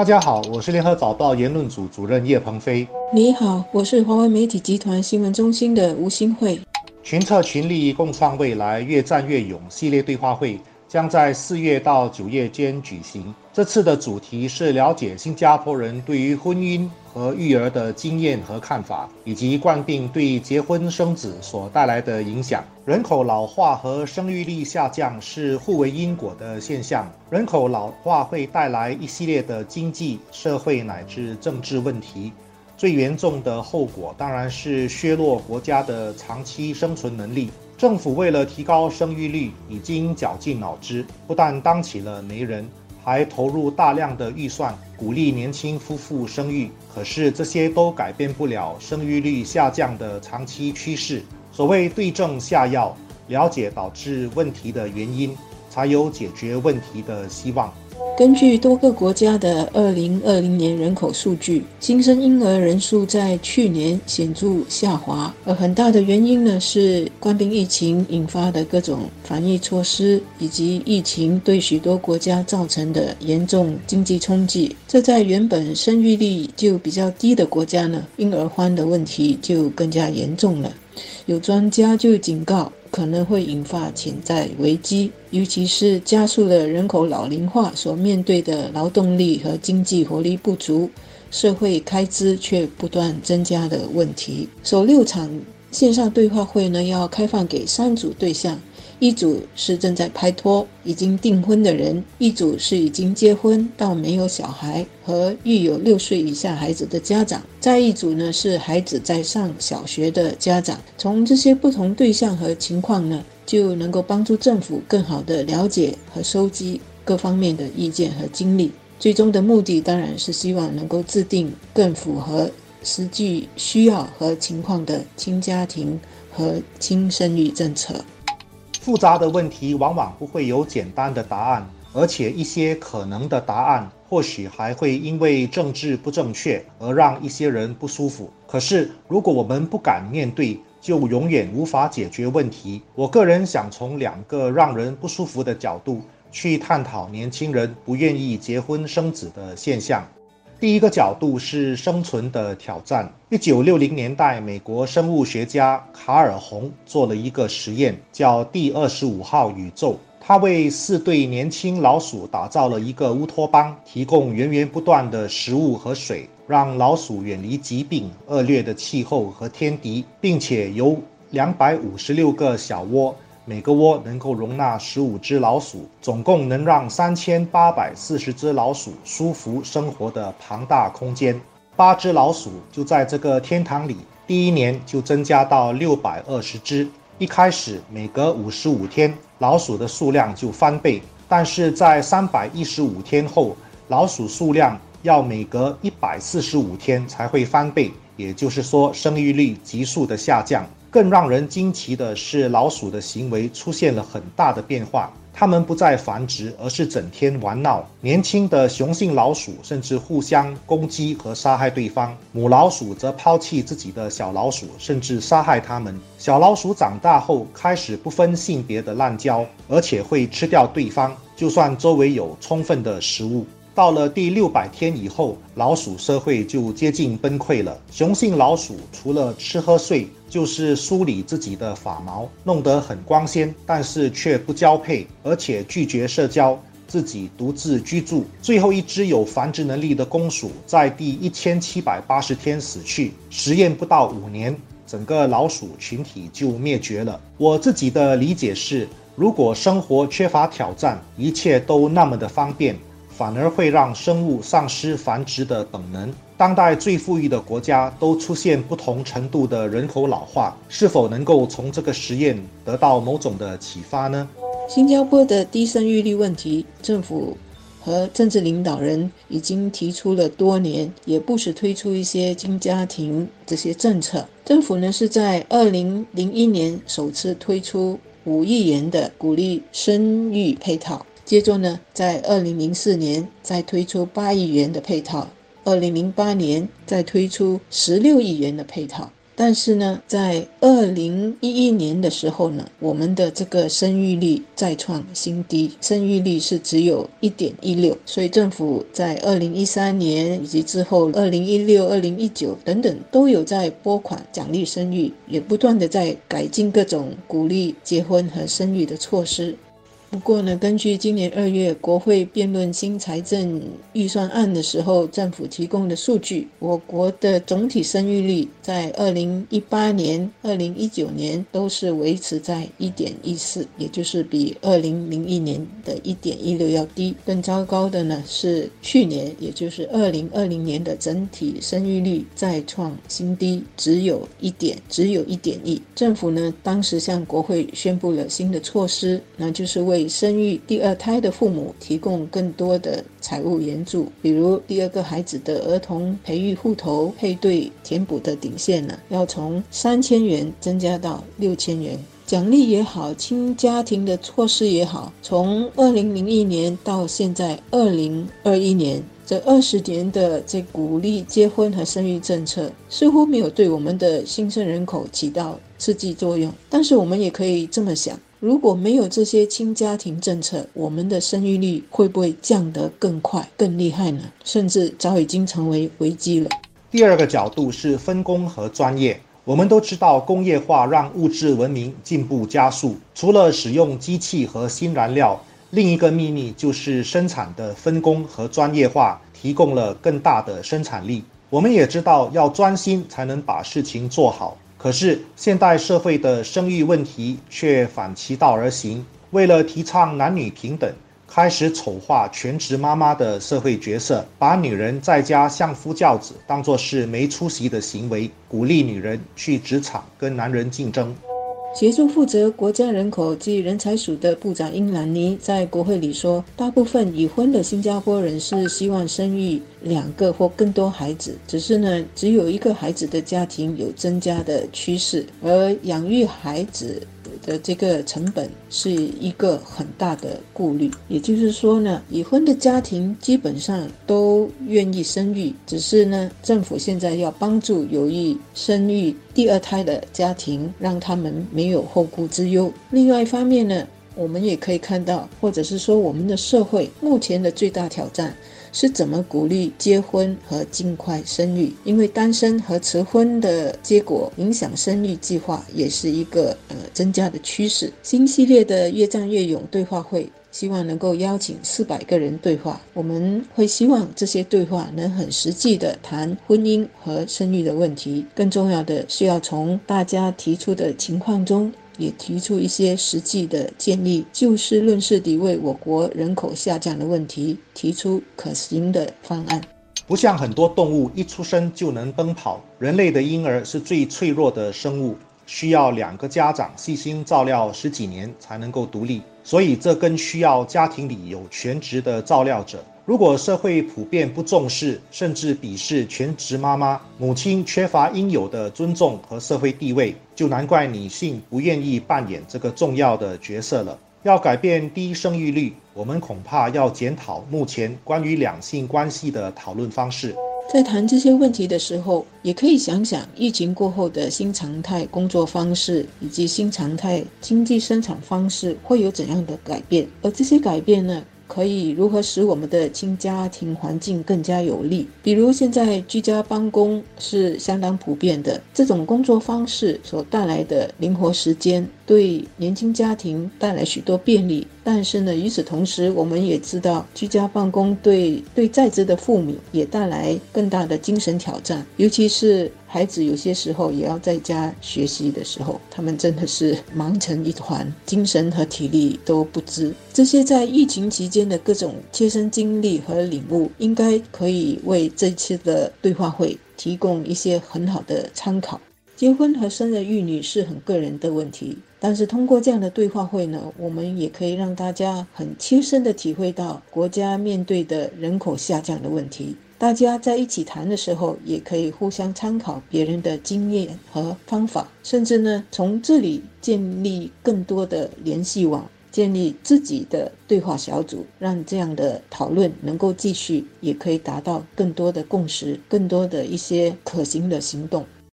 大家好，我是联合早报言论组主任叶鹏飞。你好，我是华为媒体集团新闻中心的吴新慧。群策群力，共创未来，越战越勇系列对话会将在四月到九月间举行。这次的主题是了解新加坡人对于婚姻和育儿的经验和看法，以及冠病对结婚生子所带来的影响。人口老化和生育率下降是互为因果的现象。人口老化会带来一系列的经济、社会乃至政治问题。最严重的后果当然是削弱国家的长期生存能力。政府为了提高生育率，已经绞尽脑汁，不但当起了媒人，还投入大量的预算鼓励年轻夫妇生育。可是这些都改变不了生育率下降的长期趋势。所谓对症下药，了解导致问题的原因，才有解决问题的希望。根据多个国家的二零二零年人口数据，新生婴儿人数在去年显著下滑，而很大的原因呢是冠病疫情引发的各种防疫措施，以及疫情对许多国家造成的严重经济冲击。这在原本生育率就比较低的国家呢，婴儿荒的问题就更加严重了。有专家就警告。可能会引发潜在危机，尤其是加速了人口老龄化所面对的劳动力和经济活力不足、社会开支却不断增加的问题。首六场线上对话会呢，要开放给三组对象。一组是正在拍拖、已经订婚的人，一组是已经结婚到没有小孩和育有六岁以下孩子的家长，再一组呢是孩子在上小学的家长。从这些不同对象和情况呢，就能够帮助政府更好地了解和收集各方面的意见和经历。最终的目的当然是希望能够制定更符合实际需要和情况的亲家庭和亲生育政策。复杂的问题往往不会有简单的答案，而且一些可能的答案或许还会因为政治不正确而让一些人不舒服。可是，如果我们不敢面对，就永远无法解决问题。我个人想从两个让人不舒服的角度去探讨年轻人不愿意结婚生子的现象。第一个角度是生存的挑战。一九六零年代，美国生物学家卡尔洪做了一个实验，叫“第二十五号宇宙”。他为四对年轻老鼠打造了一个乌托邦，提供源源不断的食物和水，让老鼠远离疾病、恶劣的气候和天敌，并且由两百五十六个小窝。每个窝能够容纳十五只老鼠，总共能让三千八百四十只老鼠舒服生活的庞大空间。八只老鼠就在这个天堂里，第一年就增加到六百二十只。一开始每隔五十五天，老鼠的数量就翻倍，但是在三百一十五天后，老鼠数量要每隔一百四十五天才会翻倍，也就是说，生育率急速的下降。更让人惊奇的是，老鼠的行为出现了很大的变化。它们不再繁殖，而是整天玩闹。年轻的雄性老鼠甚至互相攻击和杀害对方，母老鼠则抛弃自己的小老鼠，甚至杀害它们。小老鼠长大后开始不分性别的滥交，而且会吃掉对方，就算周围有充分的食物。到了第六百天以后，老鼠社会就接近崩溃了。雄性老鼠除了吃喝睡，就是梳理自己的发毛，弄得很光鲜，但是却不交配，而且拒绝社交，自己独自居住。最后一只有繁殖能力的公鼠在第一千七百八十天死去，实验不到五年，整个老鼠群体就灭绝了。我自己的理解是，如果生活缺乏挑战，一切都那么的方便。反而会让生物丧失繁殖的本能。当代最富裕的国家都出现不同程度的人口老化，是否能够从这个实验得到某种的启发呢？新加坡的低生育率问题，政府和政治领导人已经提出了多年，也不时推出一些新家庭这些政策。政府呢是在二零零一年首次推出五亿元的鼓励生育配套。接着呢，在二零零四年再推出八亿元的配套，二零零八年再推出十六亿元的配套。但是呢，在二零一一年的时候呢，我们的这个生育率再创新低，生育率是只有一点一六。所以政府在二零一三年以及之后二零一六、二零一九等等都有在拨款奖励生育，也不断的在改进各种鼓励结婚和生育的措施。不过呢，根据今年二月国会辩论新财政预算案的时候，政府提供的数据，我国的总体生育率在二零一八年、二零一九年都是维持在一点一四，也就是比二零零一年的一点一六要低。更糟糕的呢是去年，也就是二零二零年的整体生育率再创新低，只有一点，只有一点一。政府呢当时向国会宣布了新的措施，那就是为生育第二胎的父母提供更多的财务援助，比如第二个孩子的儿童培育户头配对填补的顶线呢，要从三千元增加到六千元。奖励也好，亲家庭的措施也好，从二零零一年到现在二零二一年，这二十年的这鼓励结婚和生育政策，似乎没有对我们的新生人口起到刺激作用。但是我们也可以这么想。如果没有这些亲家庭政策，我们的生育率会不会降得更快、更厉害呢？甚至早已经成为危机了。第二个角度是分工和专业。我们都知道，工业化让物质文明进步加速。除了使用机器和新燃料，另一个秘密就是生产的分工和专业化提供了更大的生产力。我们也知道，要专心才能把事情做好。可是现代社会的生育问题却反其道而行，为了提倡男女平等，开始丑化全职妈妈的社会角色，把女人在家相夫教子当作是没出息的行为，鼓励女人去职场跟男人竞争。协助负责国家人口及人才署的部长英兰妮在国会里说：“大部分已婚的新加坡人是希望生育两个或更多孩子，只是呢，只有一个孩子的家庭有增加的趋势，而养育孩子。”的这个成本是一个很大的顾虑，也就是说呢，已婚的家庭基本上都愿意生育，只是呢，政府现在要帮助有意生育第二胎的家庭，让他们没有后顾之忧。另外一方面呢，我们也可以看到，或者是说，我们的社会目前的最大挑战。是怎么鼓励结婚和尽快生育？因为单身和迟婚的结果影响生育计划，也是一个呃增加的趋势。新系列的越战越勇对话会，希望能够邀请四百个人对话。我们会希望这些对话能很实际的谈婚姻和生育的问题。更重要的是要从大家提出的情况中。也提出一些实际的建议，就事论事地为我国人口下降的问题提出可行的方案。不像很多动物一出生就能奔跑，人类的婴儿是最脆弱的生物，需要两个家长细心照料十几年才能够独立，所以这更需要家庭里有全职的照料者。如果社会普遍不重视，甚至鄙视全职妈妈，母亲缺乏应有的尊重和社会地位，就难怪女性不愿意扮演这个重要的角色了。要改变低生育率，我们恐怕要检讨目前关于两性关系的讨论方式。在谈这些问题的时候，也可以想想疫情过后的新常态工作方式，以及新常态经济生产方式会有怎样的改变，而这些改变呢？可以如何使我们的亲家庭环境更加有利？比如现在居家办公是相当普遍的，这种工作方式所带来的灵活时间，对年轻家庭带来许多便利。但是呢，与此同时，我们也知道，居家办公对对在职的父母也带来更大的精神挑战，尤其是孩子有些时候也要在家学习的时候，他们真的是忙成一团，精神和体力都不支。这些在疫情期间的各种切身经历和领悟，应该可以为这次的对话会提供一些很好的参考。结婚和生儿育女是很个人的问题。但是通过这样的对话会呢，我们也可以让大家很切身的体会到国家面对的人口下降的问题。大家在一起谈的时候，也可以互相参考别人的经验和方法，甚至呢从这里建立更多的联系网，建立自己的对话小组，让这样的讨论能够继续，也可以达到更多的共识，更多的一些可行的行动。